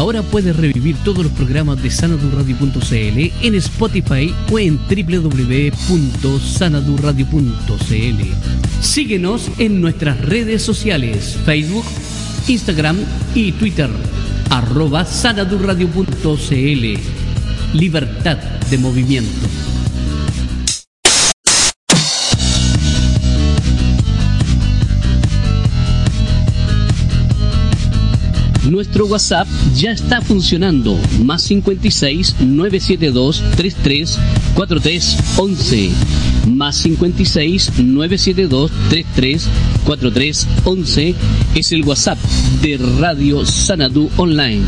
Ahora puedes revivir todos los programas de sanadurradio.cl en Spotify o en www.sanadurradio.cl. Síguenos en nuestras redes sociales, Facebook, Instagram y Twitter, arroba sanadurradio.cl. Libertad de movimiento. Nuestro WhatsApp ya está funcionando. Más 56 972 33 43 11. Más 56 972 33 43 11 es el WhatsApp de Radio Sanadu Online.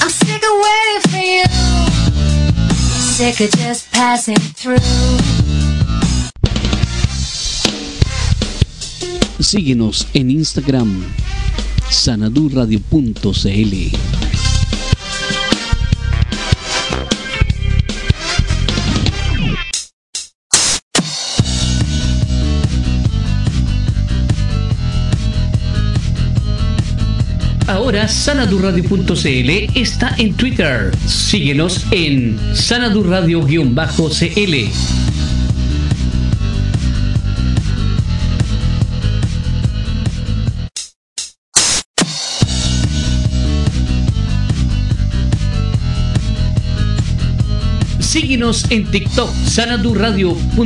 I'm sick of waiting for you. Sick of just passing through. Síguenos en Instagram, sanadurradio.cl. Ahora sanadurradio.cl está en Twitter. Síguenos en sanadurradio-cl. Síguenos en TikTok, sanadurradio.cl.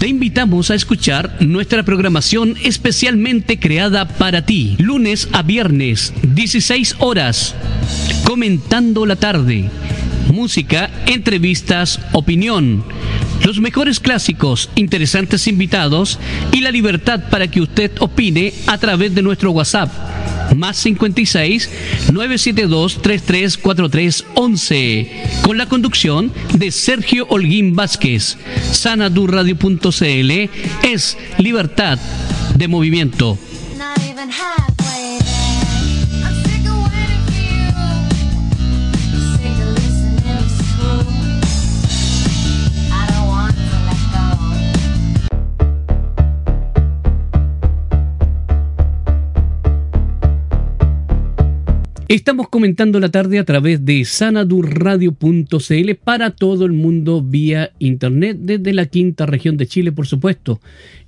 Te invitamos a escuchar nuestra programación especialmente creada para ti, lunes a viernes, 16 horas, comentando la tarde, música, entrevistas, opinión los mejores clásicos, interesantes invitados y la libertad para que usted opine a través de nuestro WhatsApp. Más 56 972 334311 con la conducción de Sergio Holguín Vázquez. Sanadurradio.cl es libertad de movimiento. Estamos comentando la tarde a través de sanadurradio.cl para todo el mundo vía internet desde la quinta región de Chile, por supuesto.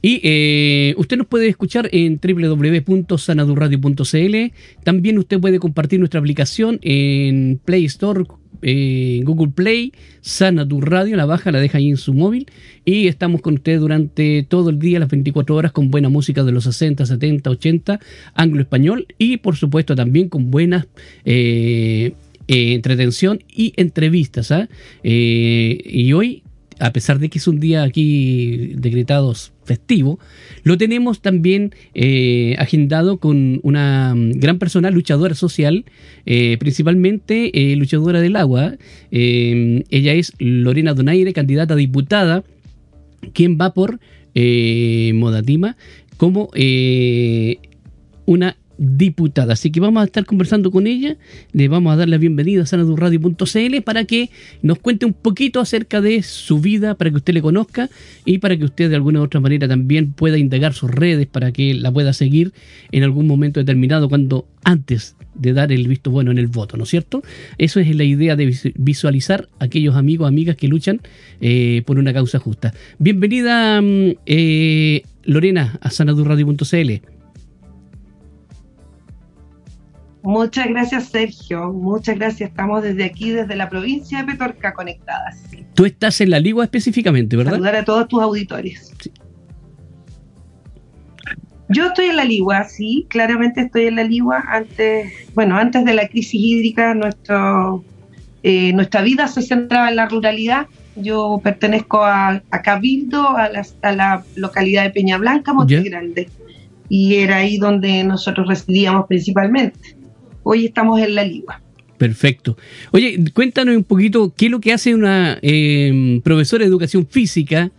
Y eh, usted nos puede escuchar en www.sanadurradio.cl. También usted puede compartir nuestra aplicación en Play Store en Google Play, Sana tu Radio, la baja, la deja ahí en su móvil y estamos con usted durante todo el día, las 24 horas, con buena música de los 60, 70, 80, anglo-español y por supuesto también con buena eh, eh, entretención y entrevistas. ¿ah? Eh, y hoy a pesar de que es un día aquí decretado festivo, lo tenemos también eh, agendado con una gran persona, luchadora social, eh, principalmente eh, luchadora del agua. ella es Lorena Donaire, candidata a diputada, quien va por Modatima como una diputada. Así que vamos a estar conversando con ella, le vamos a dar la bienvenida a sanadurradio.cl para que nos cuente un poquito acerca de su vida, para que usted le conozca y para que usted de alguna u otra manera también pueda indagar sus redes para que la pueda seguir en algún momento determinado cuando antes de dar el visto bueno en el voto, ¿no es cierto? Eso es la idea de visualizar aquellos amigos, amigas que luchan eh, por una causa justa. Bienvenida, mm, eh, Lorena, a sanadurradio.cl. Muchas gracias, Sergio. Muchas gracias. Estamos desde aquí, desde la provincia de Petorca, conectadas. Tú estás en la Ligua específicamente, ¿verdad? Saludar a todos tus auditores. Yo estoy en la Ligua, sí, claramente estoy en la Ligua. Antes, bueno, antes de la crisis hídrica, nuestro, eh, nuestra vida se centraba en la ruralidad. Yo pertenezco a, Cabildo, a la, localidad de Peña Blanca, Monte Grande, y era ahí donde nosotros residíamos principalmente hoy estamos en la Ligua. Perfecto. Oye, cuéntanos un poquito qué es lo que hace una em, profesora de educación física,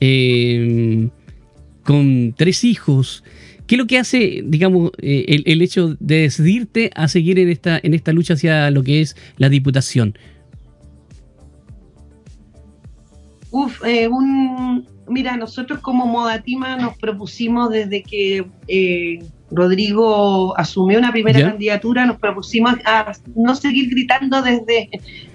em, con tres hijos. ¿Qué es lo que hace, digamos, el, el, hecho de decidirte a seguir en esta, en esta lucha hacia lo que es la diputación? Uf, eh, un, mira, nosotros como Modatima nos propusimos desde que eh, Rodrigo asumió una primera candidatura, nos propusimos a no seguir gritando desde,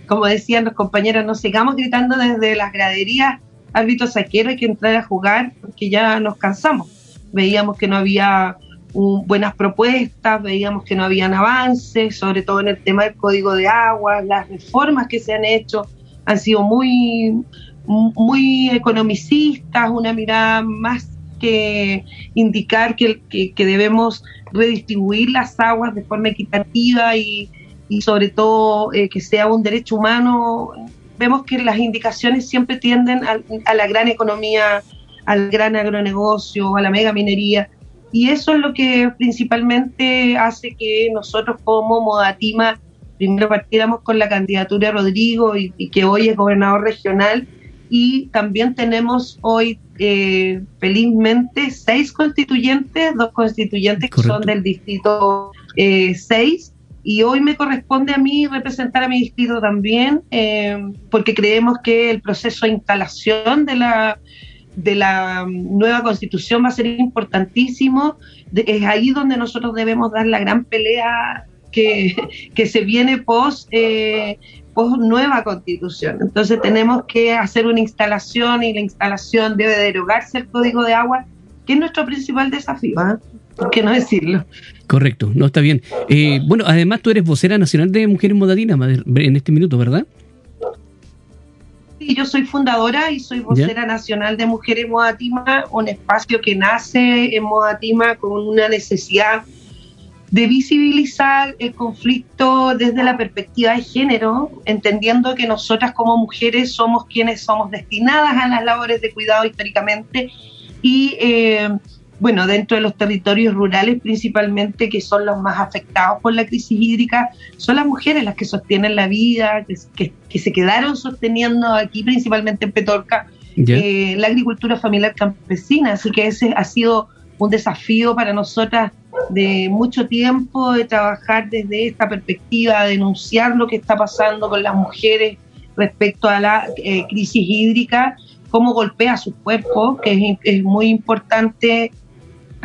como decían los compañeros, no sigamos gritando desde las graderías, árbitro saquero, hay que entrar a jugar porque ya nos cansamos. Veíamos que no había buenas propuestas, veíamos que no habían avances, sobre todo en el tema del código de agua, las reformas que se han hecho han sido muy muy economicistas, una mirada más que indicar que, que, debemos redistribuir las aguas de forma equitativa y, y sobre todo eh, que sea un derecho humano. Vemos que las indicaciones siempre tienden a, la gran economía, al gran agronegocio, a la mega minería. Y eso es lo que principalmente hace que nosotros como Modatima primero partiéramos con la candidatura de Rodrigo y que hoy es gobernador regional y también tenemos hoy eh, felizmente seis constituyentes, dos constituyentes que son del distrito 6 eh, y hoy me corresponde a mí representar a mi distrito también eh, porque creemos que el proceso de instalación de la de la nueva constitución va a ser importantísimo. es ahí donde nosotros debemos dar la gran pelea que, que se viene post nueva constitución. Entonces tenemos que hacer una instalación y la instalación debe derogarse el código de agua, que es nuestro principal desafío, ¿eh? ¿por qué no decirlo? Correcto, no está bien. Eh, bueno, además tú eres vocera nacional de Mujeres Modatinas en este minuto, ¿verdad? Sí, yo soy fundadora y soy vocera nacional de Mujeres Modatima, un espacio que nace en Modatima con una necesidad de visibilizar el conflicto desde la perspectiva de género, entendiendo que nosotras como mujeres somos quienes somos destinadas a las labores de cuidado históricamente y eh, bueno, dentro de los territorios rurales principalmente, que son los más afectados por la crisis hídrica, son las mujeres las que sostienen la vida, que, se quedaron sosteniendo aquí, principalmente en Petorca, eh, la agricultura familiar campesina. Así que ese ha sido un desafío para nosotras de mucho tiempo de trabajar desde esta perspectiva, denunciar lo que está pasando con las mujeres respecto a la eh, crisis hídrica, cómo golpea su cuerpo, que es, muy importante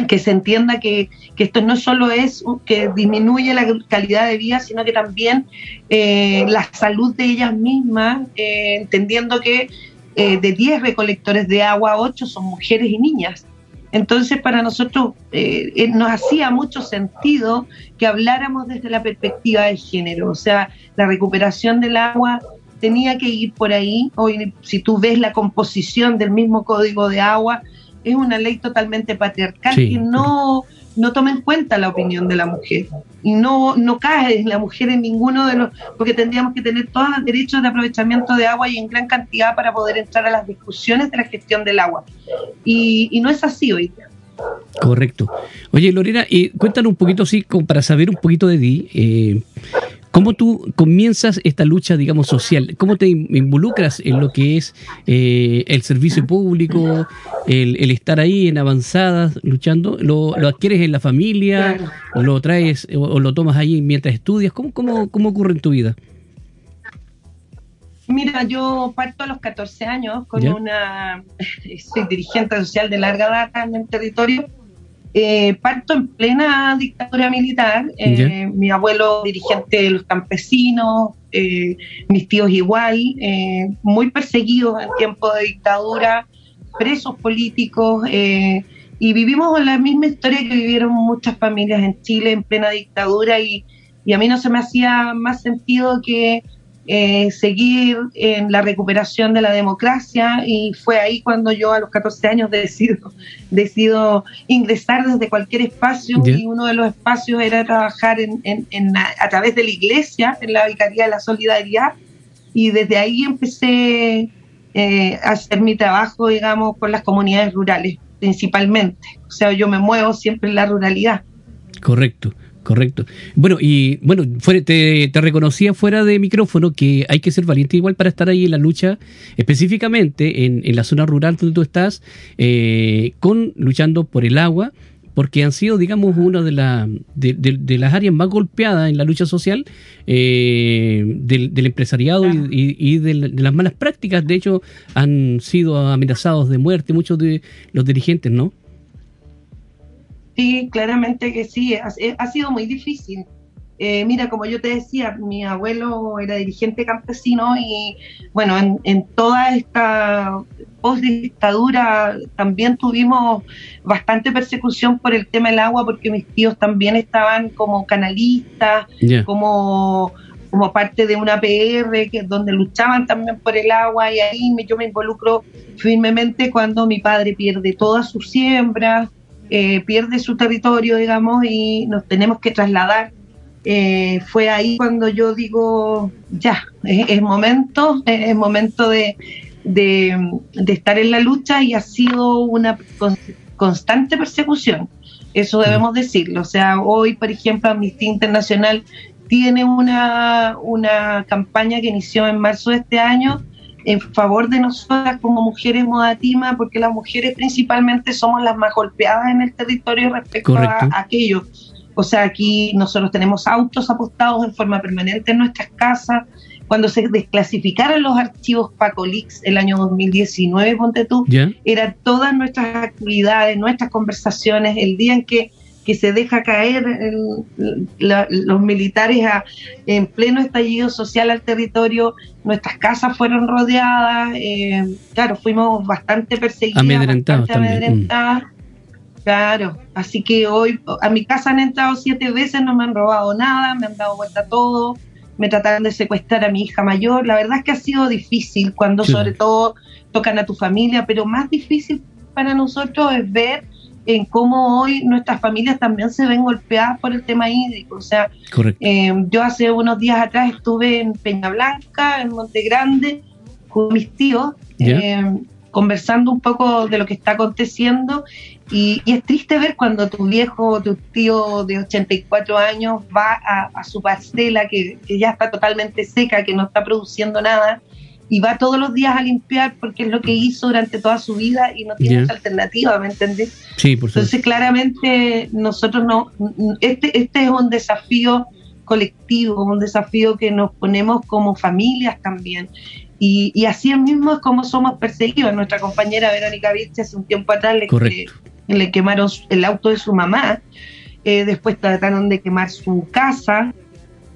que se entienda que, esto no solo es que disminuye la calidad de vida, sino que también eh, la salud de ellas mismas, eh, entendiendo que de 10 recolectores de agua, 8 son mujeres y niñas. Entonces, para nosotros eh, eh, nos hacía mucho sentido que habláramos desde la perspectiva de género, o sea, la recuperación del agua tenía que ir por ahí. Hoy, si tú ves la composición del mismo código de agua, es una ley totalmente patriarcal que no no toma en cuenta la opinión de la mujer y no, no cae la mujer en ninguno de los, porque tendríamos que tener todos los derechos de aprovechamiento de agua y en gran cantidad para poder entrar a las discusiones de la gestión del agua. Y, no es así hoy día. Correcto. Oye, Lorena, eh, cuéntanos un poquito como para saber un poquito de ti. Eh, ¿Cómo tú comienzas esta lucha, digamos, social? ¿Cómo te involucras en lo que es eh, el servicio público, el, estar ahí en avanzadas, luchando? ¿Lo, adquieres en la familia? ¿Lo traes o, lo tomas ahí mientras estudias? ¿Cómo, cómo, cómo ocurre en tu vida? Mira, yo parto a los 14 años con una... Soy dirigente social de larga data en el territorio eh, parto en plena dictadura militar, eh, mi abuelo dirigente de los campesinos, eh, mis tíos igual, muy perseguidos en tiempo de dictadura, presos políticos, y vivimos la misma historia que vivieron muchas familias en Chile en plena dictadura y a mí no se me hacía más sentido que eh, seguir en la recuperación de la democracia y fue ahí cuando yo a los 14 años decido, decido ingresar desde cualquier espacio y uno de los espacios era trabajar en, en, a, través de la iglesia, en la Vicaría de la Solidaridad y desde ahí empecé eh, a hacer mi trabajo, digamos, con las comunidades rurales principalmente. O sea, yo me muevo siempre en la ruralidad. Correcto. Correcto. Bueno, y bueno, te, reconocía fuera de micrófono que hay que ser valiente igual para estar ahí en la lucha, específicamente en, la zona rural donde tú estás, eh, con luchando por el agua, porque han sido, digamos, una de, de, las áreas más golpeadas en la lucha social eh, del, empresariado y, de, las malas prácticas. De hecho, han sido amenazados de muerte muchos de los dirigentes, ¿no? Sí, claramente que sí, ha, eh, sido muy difícil. Eh, mira, como yo te decía, mi abuelo era dirigente campesino y bueno, en, toda esta post-dictadura también tuvimos bastante persecución por el tema del agua porque mis tíos también estaban como canalistas, como como parte de una PR que, donde luchaban también por el agua y ahí me, yo me involucro firmemente cuando mi padre pierde todas sus siembras, eh, pierde su territorio, digamos, y nos tenemos que trasladar. Eh, fue ahí cuando yo digo, ya, es, momento, es, momento de, de, estar en la lucha y ha sido una constante persecución. Eso debemos decirlo. O sea, hoy, por ejemplo, Amnistía Internacional tiene una, una campaña que inició en marzo de este año en favor de nosotras como mujeres modatima, porque las mujeres principalmente somos las más golpeadas en el territorio respecto a, aquello. O sea, aquí nosotros tenemos autos apostados en forma permanente en nuestras casas. Cuando se desclasificaron los archivos Pacolix el año 2019, ponte tú, eran todas nuestras actividades, nuestras conversaciones, el día en que que se deja caer los militares en pleno estallido social al territorio, nuestras casas fueron rodeadas, eh, claro, fuimos bastante perseguidos, amedrentados, amedrentadas. Claro, así que hoy a mi casa han entrado siete veces, no me han robado nada, me han dado vuelta todo, me trataron de secuestrar a mi hija mayor. La verdad es que ha sido difícil cuando sobre todo tocan a tu familia, pero más difícil para nosotros es ver en cómo hoy nuestras familias también se ven golpeadas por el tema hídrico. O sea, eh, yo hace unos días atrás estuve en Peña Blanca, en Monte Grande, con mis tíos, eh, conversando un poco de lo que está aconteciendo. Y, es triste ver cuando tu viejo, tu tío de 84 años va a, su parcela que, que ya está totalmente seca, que no está produciendo nada y va todos los días a limpiar porque es lo que hizo durante toda su vida y no tiene otra alternativa, ¿me entendés? Sí, por supuesto. Entonces, claramente, nosotros no. Este, este es un desafío colectivo, un desafío que nos ponemos como familias también. Y, y así mismo es como somos perseguidos. Nuestra compañera Verónica Vich hace un tiempo atrás le, le, quemaron el auto de su mamá, eh, después trataron de quemar su casa,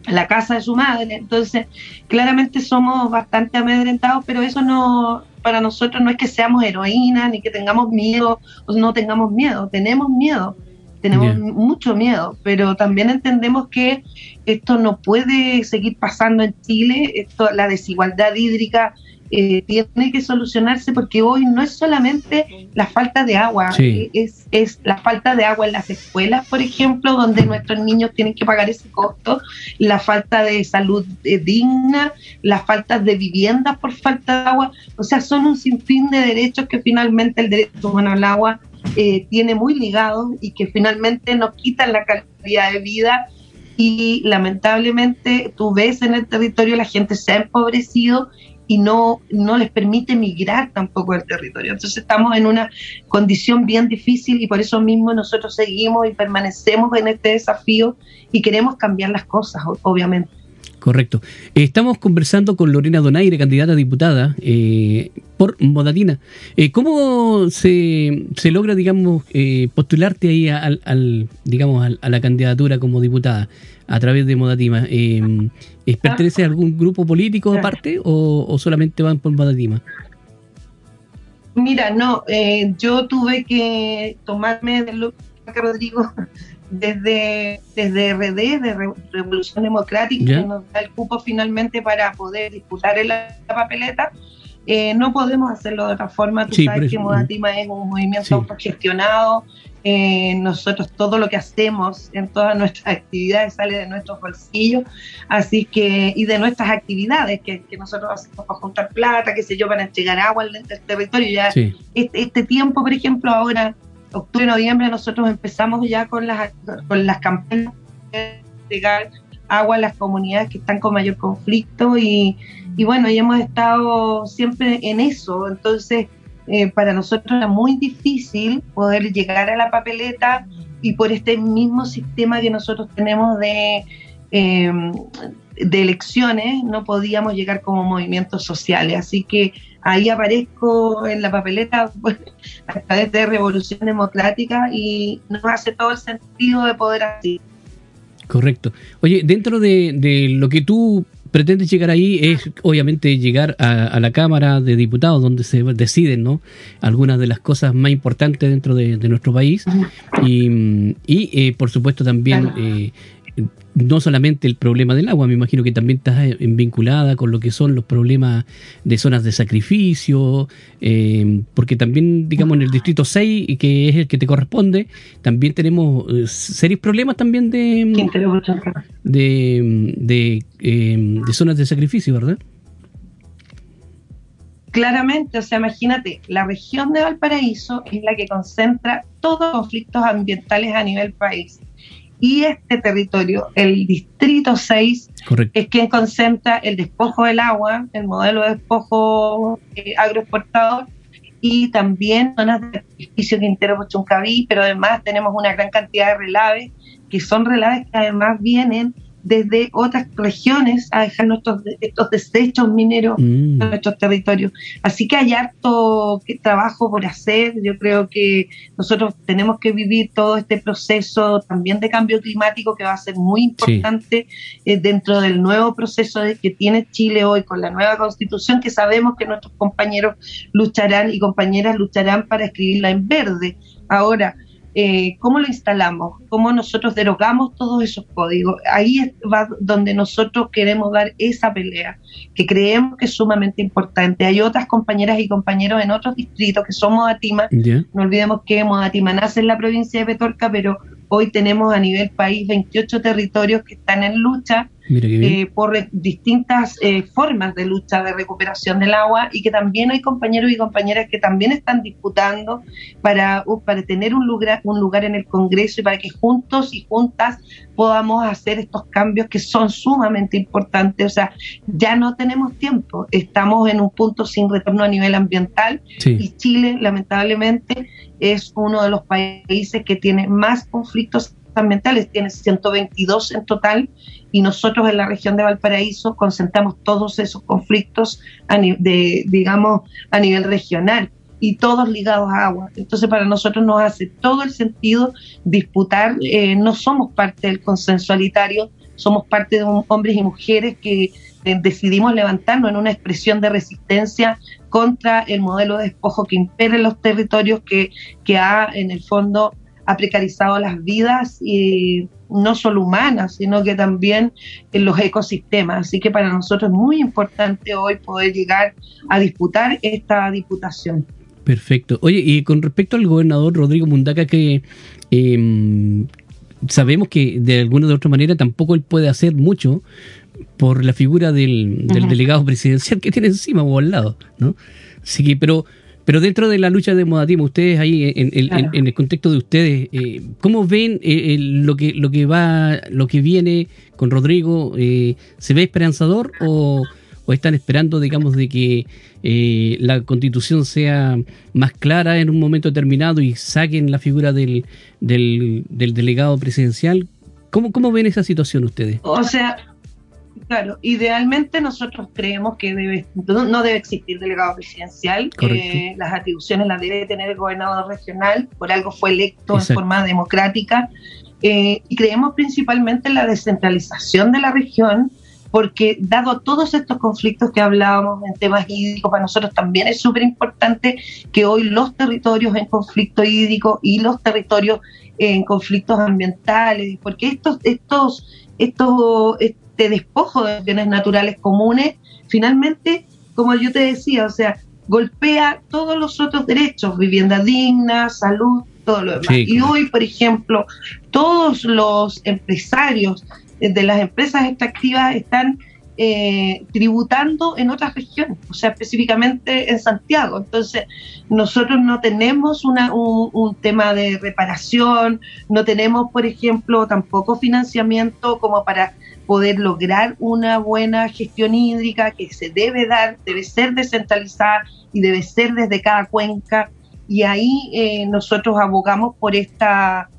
la casa de su madre. Entonces, claramente somos bastante amedrentados, pero eso no, para nosotros no es que seamos heroínas ni que tengamos miedo o no tengamos miedo, tenemos miedo, tenemos mucho miedo, pero también entendemos que esto no puede seguir pasando en Chile, esto, la desigualdad hídrica eh, tiene que solucionarse porque hoy no es solamente la falta de agua, eh, es, es la falta de agua en las escuelas, por ejemplo, donde nuestros niños tienen que pagar ese costo, la falta de salud eh, digna, la falta de viviendas por falta de agua, o sea, son un sinfín de derechos que finalmente el derecho humano al agua tiene muy ligado y que finalmente nos quitan la calidad de vida. Y lamentablemente tú ves en el territorio la gente se ha empobrecido y no, no les permite migrar tampoco al territorio. Entonces estamos en una condición bien difícil y por eso mismo nosotros seguimos y permanecemos en este desafío y queremos cambiar las cosas, obviamente. Correcto. Estamos conversando con Lorena Donaire, candidata a diputada eh, por Modatina. Eh, ¿Cómo se, se, logra, digamos, eh, postularte ahí al, digamos, a la candidatura como diputada a través de Modatima? ¿Pertenece a algún grupo político aparte o, solamente van por Modatima? Mira, no, yo tuve que tomarme de lo que Rodrigo desde, desde RD, de Revolución Democrática, que nos da el cupo finalmente para poder disputar en la, papeleta. Eh, no podemos hacerlo de otra forma. Tú sabes que Modatima es un movimiento autogestionado. Eh, nosotros todo lo que hacemos en todas nuestras actividades sale de nuestros bolsillos, así que, y de nuestras actividades que, nosotros hacemos para juntar plata, qué sé yo, para entregar agua al, territorio. Ya este, este tiempo, por ejemplo, ahora octubre, noviembre, nosotros empezamos ya con las, con las campañas llegar agua a las comunidades que están con mayor conflicto y, y bueno, y hemos estado siempre en eso, entonces eh, para nosotros era muy difícil poder llegar a la papeleta y por este mismo sistema que nosotros tenemos de, em, de elecciones no podíamos llegar como movimientos sociales. Así que ahí aparezco en la papeleta pues, a través de Revolución Democrática y nos hace todo el sentido de poder así. Correcto. Oye, dentro de, de lo que tú pretendes llegar ahí es obviamente llegar a, la Cámara de Diputados donde se deciden ¿no? algunas de las cosas más importantes dentro de, nuestro país y, y eh, por supuesto también eh, no solamente el problema del agua, me imagino que también está vinculada con lo que son los problemas de zonas de sacrificio, eh, porque también, digamos, en el distrito 6, que es el que te corresponde, también tenemos eh, serios problemas también de, de, de, eh, de zonas de sacrificio, ¿verdad? Claramente, o sea, imagínate, la región de Valparaíso es la que concentra todos los conflictos ambientales a nivel país y este territorio, el distrito 6, es quien concentra el despojo del agua, el modelo de despojo eh, agroexportador y también zonas de sacrificio Quintero Pochuncaví, pero además tenemos una gran cantidad de relaves, que son relaves que además vienen desde otras regiones a dejar nuestros estos desechos mineros en mm. nuestros territorios. Así que hay harto trabajo por hacer. Yo creo que nosotros tenemos que vivir todo este proceso también de cambio climático que va a ser muy importante eh, dentro del nuevo proceso que tiene Chile hoy con la nueva constitución que sabemos que nuestros compañeros lucharán y compañeras lucharán para escribirla en verde. Ahora, eh, cómo lo instalamos, cómo nosotros derogamos todos esos códigos. Ahí va donde nosotros queremos dar esa pelea, que creemos que es sumamente importante. Hay otras compañeras y compañeros en otros distritos que son Modatima. No olvidemos que Modatima nace en la provincia de Petorca, pero hoy tenemos a nivel país 28 territorios que están en lucha eh, por distintas eh, formas de lucha de recuperación del agua y que también hay compañeros y compañeras que también están disputando para, uh, para tener un lugar, un lugar en el Congreso y para que juntos y juntas podamos hacer estos cambios que son sumamente importantes. O sea, ya no tenemos tiempo, estamos en un punto sin retorno a nivel ambiental y Chile lamentablemente es uno de los países que tiene más conflictos ambientales, tiene 122 en total y nosotros en la región de Valparaíso concentramos todos esos conflictos a de, digamos, a nivel regional y todos ligados a agua. Entonces para nosotros nos hace todo el sentido disputar, eh, no somos parte del consensualitario, somos parte de hombres y mujeres que eh, decidimos levantarnos en una expresión de resistencia contra el modelo de despojo que impera en los territorios que, que ha en el fondo ha precarizado las vidas y no solo humanas, sino que también en los ecosistemas. Así que para nosotros es muy importante hoy poder llegar a disputar esta diputación. Perfecto. Oye, y con respecto al gobernador Rodrigo Mundaca, que em, sabemos que de alguna u otra manera tampoco él puede hacer mucho por la figura del, delegado presidencial que tiene encima o al lado, ¿no? Así que, pero pero dentro de la lucha de Modatima, ustedes ahí, en, el contexto de ustedes, eh, ¿cómo ven eh, lo que lo que va, lo que viene con Rodrigo? Eh, ¿Se ve esperanzador o, están esperando, digamos, de que la constitución sea más clara en un momento determinado y saquen la figura del, del, del delegado presidencial? ¿Cómo, ¿Cómo ven esa situación ustedes? O sea, Claro, idealmente nosotros creemos que debe, no debe existir delegado presidencial, que las atribuciones las debe tener el gobernador regional, por algo fue electo en forma democrática, eh, y creemos principalmente en la descentralización de la región, porque dado todos estos conflictos que hablábamos en temas hídricos, para nosotros también es súper importante que hoy los territorios en conflicto hídrico y los territorios en conflictos ambientales, porque estos, estos, estos, de despojo de bienes naturales comunes, finalmente, como yo te decía, o sea, golpea todos los otros derechos, vivienda digna, salud, todo lo demás. Y hoy, por ejemplo, todos los empresarios de las empresas extractivas están eh, tributando en otras regiones, o sea, específicamente en Santiago. Entonces, nosotros no tenemos una, un, tema de reparación, no tenemos, por ejemplo, tampoco financiamiento como para poder lograr una buena gestión hídrica que se debe dar, debe ser descentralizada y debe ser desde cada cuenca. Y ahí eh, nosotros abogamos por esta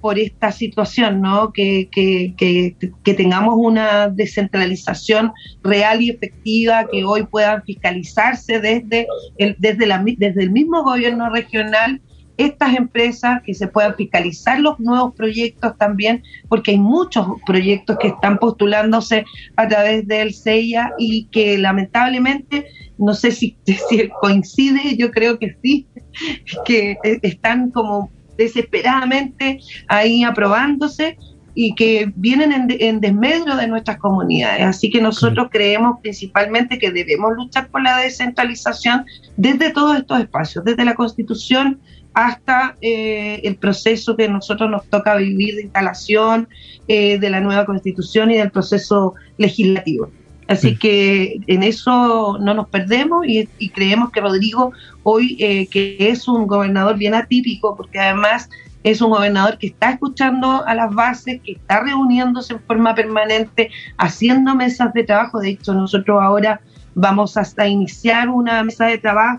por esta situación, ¿no? Que, que, que, tengamos una descentralización real y efectiva, que hoy puedan fiscalizarse desde el, desde, la, desde el mismo gobierno regional estas empresas, que se puedan fiscalizar los nuevos proyectos también, porque hay muchos proyectos que están postulándose a través del CEIA y que lamentablemente, no sé si, si coincide, yo creo que sí, que están como desesperadamente ahí aprobándose y que vienen en, desmedro de nuestras comunidades. Así que nosotros creemos principalmente que debemos luchar por la descentralización desde todos estos espacios, desde la Constitución hasta eh, el proceso que nosotros nos toca vivir de instalación eh, de la nueva Constitución y del proceso legislativo. Así que en eso no nos perdemos y, creemos que Rodrigo hoy, eh, que es un gobernador bien atípico, porque además es un gobernador que está escuchando a las bases, que está reuniéndose en forma permanente, haciendo mesas de trabajo. De hecho, nosotros ahora vamos hasta iniciar una mesa de trabajo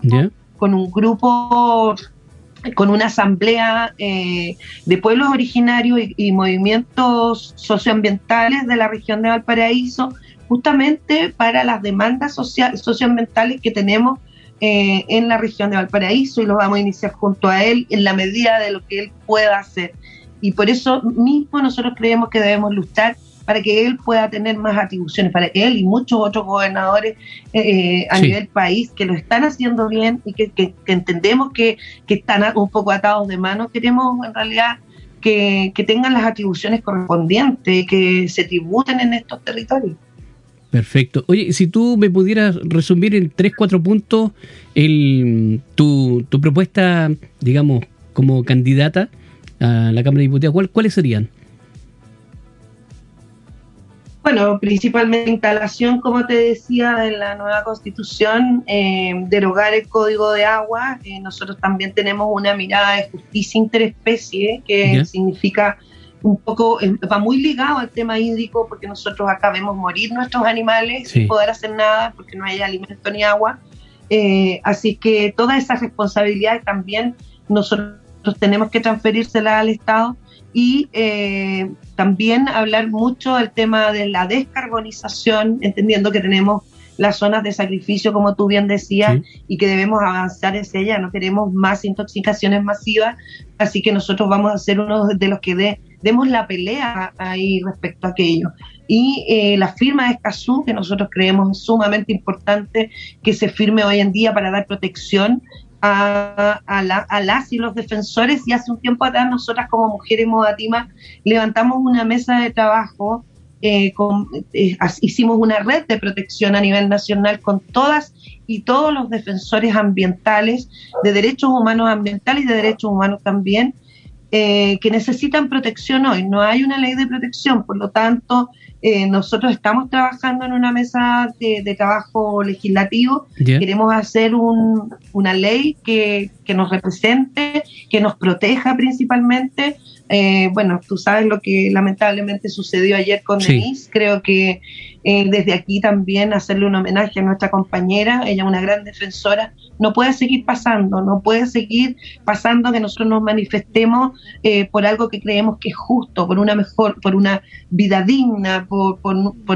con un grupo con una asamblea eh, de pueblos originarios y, movimientos socioambientales de la región de Valparaíso justamente para las demandas socioambientales que tenemos eh, en la región de Valparaíso y lo vamos a iniciar junto a él en la medida de lo que él pueda hacer. Y por eso mismo nosotros creemos que debemos luchar para que él pueda tener más atribuciones, para él y muchos otros gobernadores eh, a nivel país que lo están haciendo bien y que, entendemos que, están un poco atados de manos, queremos en realidad que, que tengan las atribuciones correspondientes, que se tributen en estos territorios. Perfecto. Oye, si tú me pudieras resumir en tres, cuatro puntos el, tu, tu propuesta, digamos, como candidata a la Cámara de Diputados, ¿cuáles serían? Bueno, principalmente instalación, como te decía, de la nueva constitución, eh, derogar el código de agua. Eh, nosotros también tenemos una mirada de justicia interespecie, que significa un poco, eh, va muy ligado al tema hídrico, porque nosotros acá vemos morir nuestros animales sin poder hacer nada, porque no hay alimento ni agua. Así que todas esas responsabilidades también nosotros tenemos que transferírselas al Estado y eh, también hablar mucho del tema de la descarbonización, entendiendo que tenemos las zonas de sacrificio, como tú bien decías, y que debemos avanzar hacia allá. No queremos más intoxicaciones masivas, así que nosotros vamos a ser uno de los que demos la pelea ahí respecto a aquello. Y eh, la firma de Escazú, que nosotros creemos es sumamente importante que se firme hoy en día para dar protección a, a, las y los defensores. Y hace un tiempo atrás, nosotras como mujeres Modatima levantamos una mesa de trabajo. Eh, eh, hicimos una red de protección a nivel nacional con todas y todos los defensores ambientales, de derechos humanos ambientales y de derechos humanos también, eh, que necesitan protección hoy. No hay una ley de protección, por lo tanto, eh, nosotros estamos trabajando en una mesa de, trabajo legislativo. Queremos hacer una ley que, que, nos represente, que nos proteja principalmente. Eh, bueno, tú sabes lo que lamentablemente sucedió ayer con Denise. Creo que desde aquí también hacerle un homenaje a nuestra compañera, ella es una gran defensora. No puede seguir pasando, no puede seguir pasando que nosotros nos manifestemos eh, por algo que creemos que es justo, por una mejor, por una vida digna, por,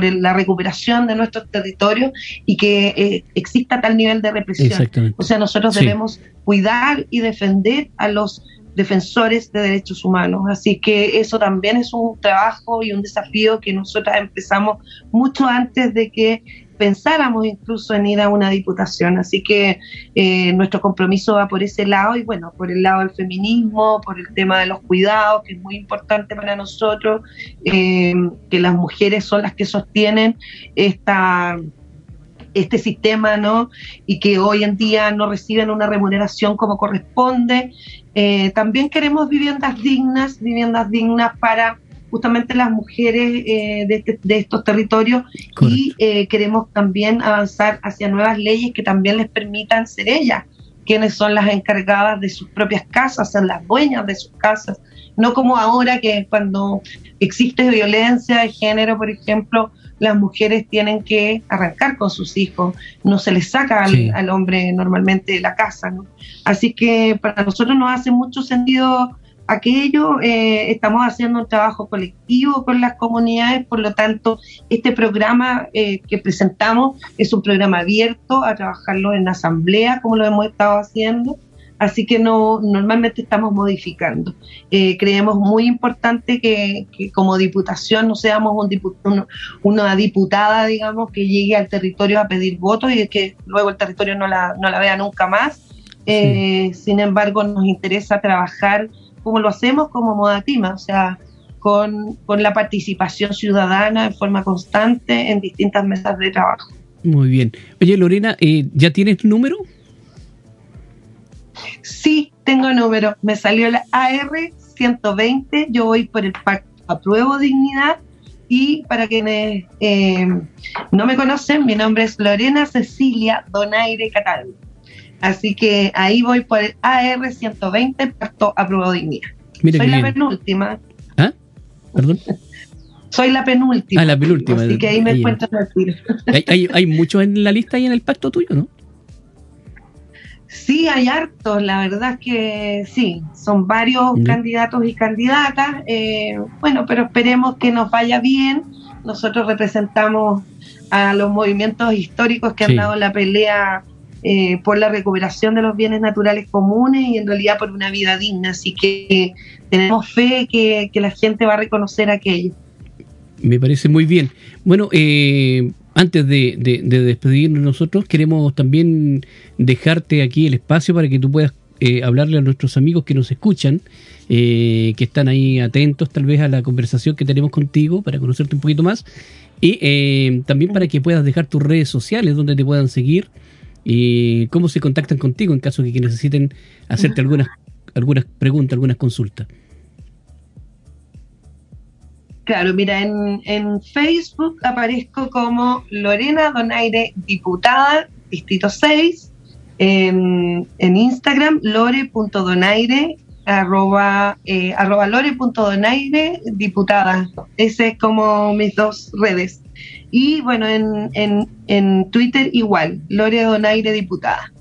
la recuperación de nuestros territorios y que eh, exista tal nivel de represión. O sea, nosotros debemos cuidar y defender a los defensores de derechos humanos. Así que eso también es un trabajo y un desafío que nosotras empezamos mucho antes de que pensáramos incluso en ir a una diputación. Así que eh, nuestro compromiso va por ese lado y bueno, por el lado del feminismo, por el tema de los cuidados, que es muy importante para nosotros, eh, que las mujeres son las que sostienen esta este sistema, ¿no? Y que hoy en día no reciben una remuneración como corresponde. Eh, también queremos viviendas dignas, viviendas dignas para justamente las mujeres eh, este, de, estos territorios y eh, queremos también avanzar hacia nuevas leyes que también les permitan ser ellas quienes son las encargadas de sus propias casas, ser las dueñas de sus casas, no como ahora que cuando existe violencia de género, por ejemplo, las mujeres tienen que arrancar con sus hijos, no se les saca al, hombre normalmente de la casa. ¿no? Así que para nosotros nos hace mucho sentido aquello, eh, estamos haciendo un trabajo colectivo con las comunidades, por lo tanto, este programa eh, que presentamos es un programa abierto a trabajarlo en asamblea, como lo hemos estado haciendo, así que no normalmente estamos modificando. Eh, creemos muy importante que, como diputación no seamos un una diputada, digamos, que llegue al territorio a pedir votos y que luego el territorio no la, no la vea nunca más. Sin embargo, nos interesa trabajar como lo hacemos como Modatima, o sea, con, la participación ciudadana de forma constante en distintas mesas de trabajo. Muy bien. Oye, Lorena, eh, ¿ya tienes número? Sí, tengo número. Me salió la AR 120. Yo voy por el pacto Apruebo Dignidad. Y para quienes eh, no me conocen, mi nombre es Lorena Cecilia Donaire Cataldo. Así que ahí voy por el AR120, pacto aprobado dignidad. Soy la penúltima. ¿Ah? ¿Perdón? Soy la penúltima. Ah, la penúltima. Así que ahí me encuentro en el Hay, hay, muchos en la lista y en el pacto tuyo, ¿no? Sí, hay hartos, la verdad es que sí, son varios candidatos y candidatas, eh, bueno, pero esperemos que nos vaya bien. Nosotros representamos a los movimientos históricos que han dado la pelea eh, por la recuperación de los bienes naturales comunes y en realidad por una vida digna. Así que tenemos fe que, la gente va a reconocer aquello. Me parece muy bien. Bueno, eh, antes de, despedirnos nosotros, queremos también dejarte aquí el espacio para que tú puedas eh, hablarle a nuestros amigos que nos escuchan, que están ahí atentos tal vez a la conversación que tenemos contigo para conocerte un poquito más y también para que puedas dejar tus redes sociales donde te puedan seguir y cómo se contactan contigo en caso de que necesiten hacerte algunas, algunas preguntas, algunas consultas. Claro, mira, en, en Facebook aparezco como Lorena Donaire, diputada, Distrito 6. En, en Instagram, lore.donaire, arroba, eh, arroba lore.donaire, diputada. Ese es como mis dos redes. Y bueno, en, en, en Twitter igual, Lore Donaire Diputada.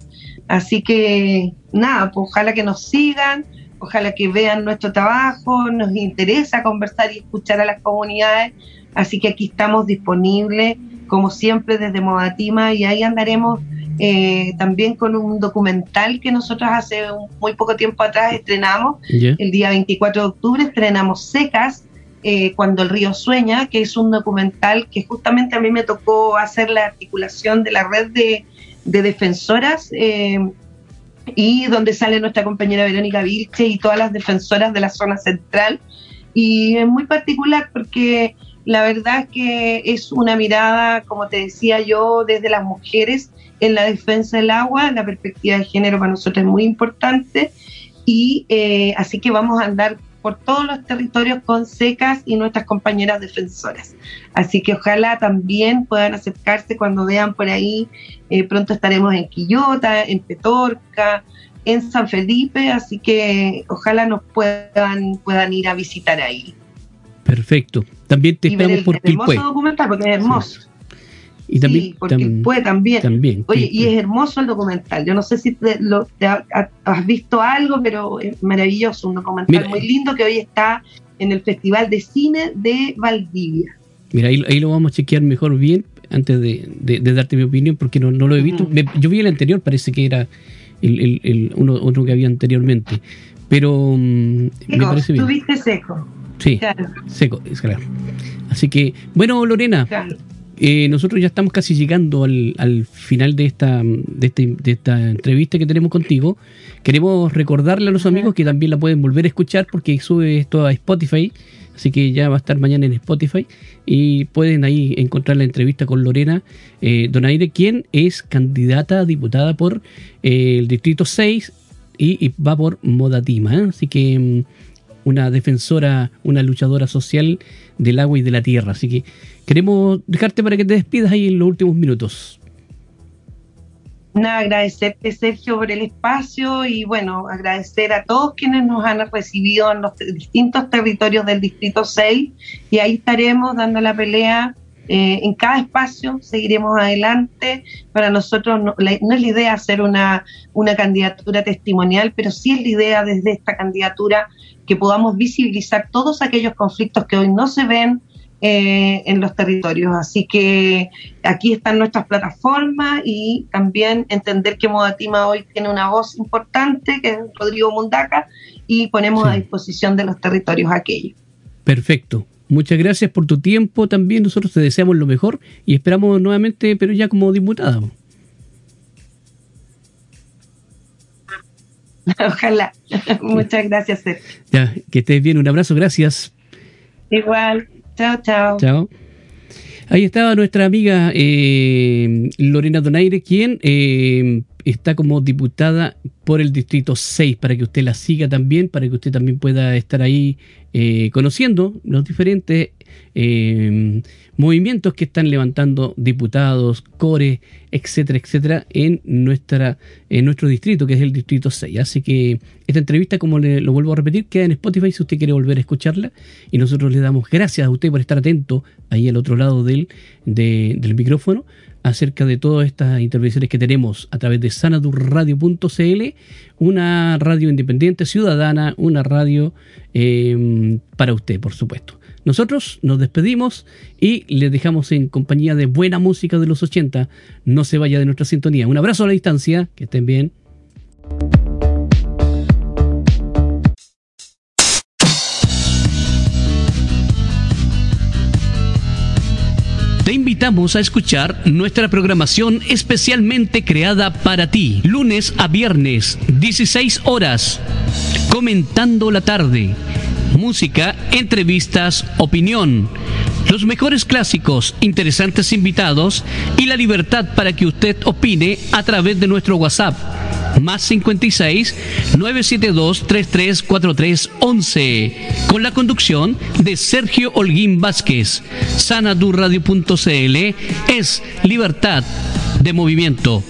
Así que nada, pues ojalá que nos sigan, ojalá que vean nuestro trabajo, nos interesa conversar y escuchar a las comunidades, así que aquí estamos disponibles, como siempre, desde Modatima y ahí andaremos eh, también con un documental que nosotros hace muy poco tiempo atrás estrenamos, el día 24 de octubre estrenamos Secas, eh, Cuando el río sueña, que es un documental que justamente a mí me tocó hacer la articulación de la red de, defensoras eh, y donde sale nuestra compañera Verónica Vilche y todas las defensoras de la zona central. Y es muy particular porque la verdad es que es una mirada, como te decía yo, desde las mujeres en la defensa del agua, la perspectiva de género para nosotros es muy importante y eh, así que vamos a andar por todos los territorios con secas y nuestras compañeras defensoras. Así que ojalá también puedan acercarse cuando vean por ahí, eh, pronto estaremos en Quillota, en Petorca, en San Felipe, así que ojalá nos puedan, puedan ir a visitar ahí. Perfecto. También te esperamos por Hermoso documental porque es hermoso. Y también, sí, porque puede también. también. Oye, y es hermoso el documental. Yo no sé si lo, has visto algo, pero es maravilloso. Un documental muy lindo que hoy está en el Festival de Cine de Valdivia. Mira, ahí, ahí lo vamos a chequear mejor bien antes de, darte mi opinión, porque no, no lo he visto. yo vi el anterior, parece que era el, el, uno, otro que había anteriormente. Pero mm, me parece bien. Tú viste seco. Sí, seco, es claro. Así que, bueno, Lorena, eh, nosotros ya estamos casi llegando al, final de esta, este, de esta entrevista que tenemos contigo. Queremos recordarle a los amigos que también la pueden volver a escuchar porque sube esto a Spotify. Así que ya va a estar mañana en Spotify y pueden ahí encontrar la entrevista con Lorena eh, Donaire, quien es candidata a diputada por eh, el Distrito 6 y, va por Modatima. Así que mm, una defensora, una luchadora social del agua y de la tierra. Así que queremos dejarte para que te despidas ahí en los últimos minutos. Nada, agradecerte Sergio por el espacio y bueno, agradecer a todos quienes nos han recibido en los distintos territorios del Distrito 6 y ahí estaremos dando la pelea eh, en cada espacio, seguiremos adelante. Para nosotros no, es la idea hacer una, una candidatura testimonial, pero sí es la idea desde esta candidatura que podamos visibilizar todos aquellos conflictos que hoy no se ven, eh, en los territorios. Así que aquí están nuestras plataformas y también entender que Modatima hoy tiene una voz importante, que es Rodrigo Mundaca, y ponemos a disposición de los territorios aquellos. Perfecto. Muchas gracias por tu tiempo también. Nosotros te deseamos lo mejor y esperamos nuevamente, pero ya como diputada. Ojalá. Muchas gracias. Ya, que estés bien. Un abrazo. Gracias. Igual. Chao, chao. Chao. Ahí estaba nuestra amiga eh, Lorena Donaire, quien eh, está como diputada por el Distrito 6, para que usted la siga también, para que usted también pueda estar ahí eh, conociendo los diferentes eh, movimientos que están levantando diputados, core, etcétera, etcétera, en, nuestra, en nuestro distrito, que es el Distrito 6. Así que esta entrevista, como le, lo vuelvo a repetir, queda en Spotify si usted quiere volver a escucharla. Y nosotros le damos gracias a usted por estar atento ahí al otro lado del, del micrófono acerca de todas estas intervenciones que tenemos a través de sanadurradio.cl, una radio independiente, ciudadana, una radio eh, para usted, por supuesto. Nosotros nos despedimos y les dejamos en compañía de buena música de los 80. No se vaya de nuestra sintonía. Un abrazo a la distancia, que estén bien. Invitamos a escuchar nuestra programación especialmente creada para ti, lunes a viernes, 16 horas, comentando la tarde, música, entrevistas, opinión, los mejores clásicos, interesantes invitados y la libertad para que usted opine a través de nuestro WhatsApp más 56 972 3343 11 con la conducción de Sergio Holguín Vázquez. Sanadurradio.cl es libertad de movimiento.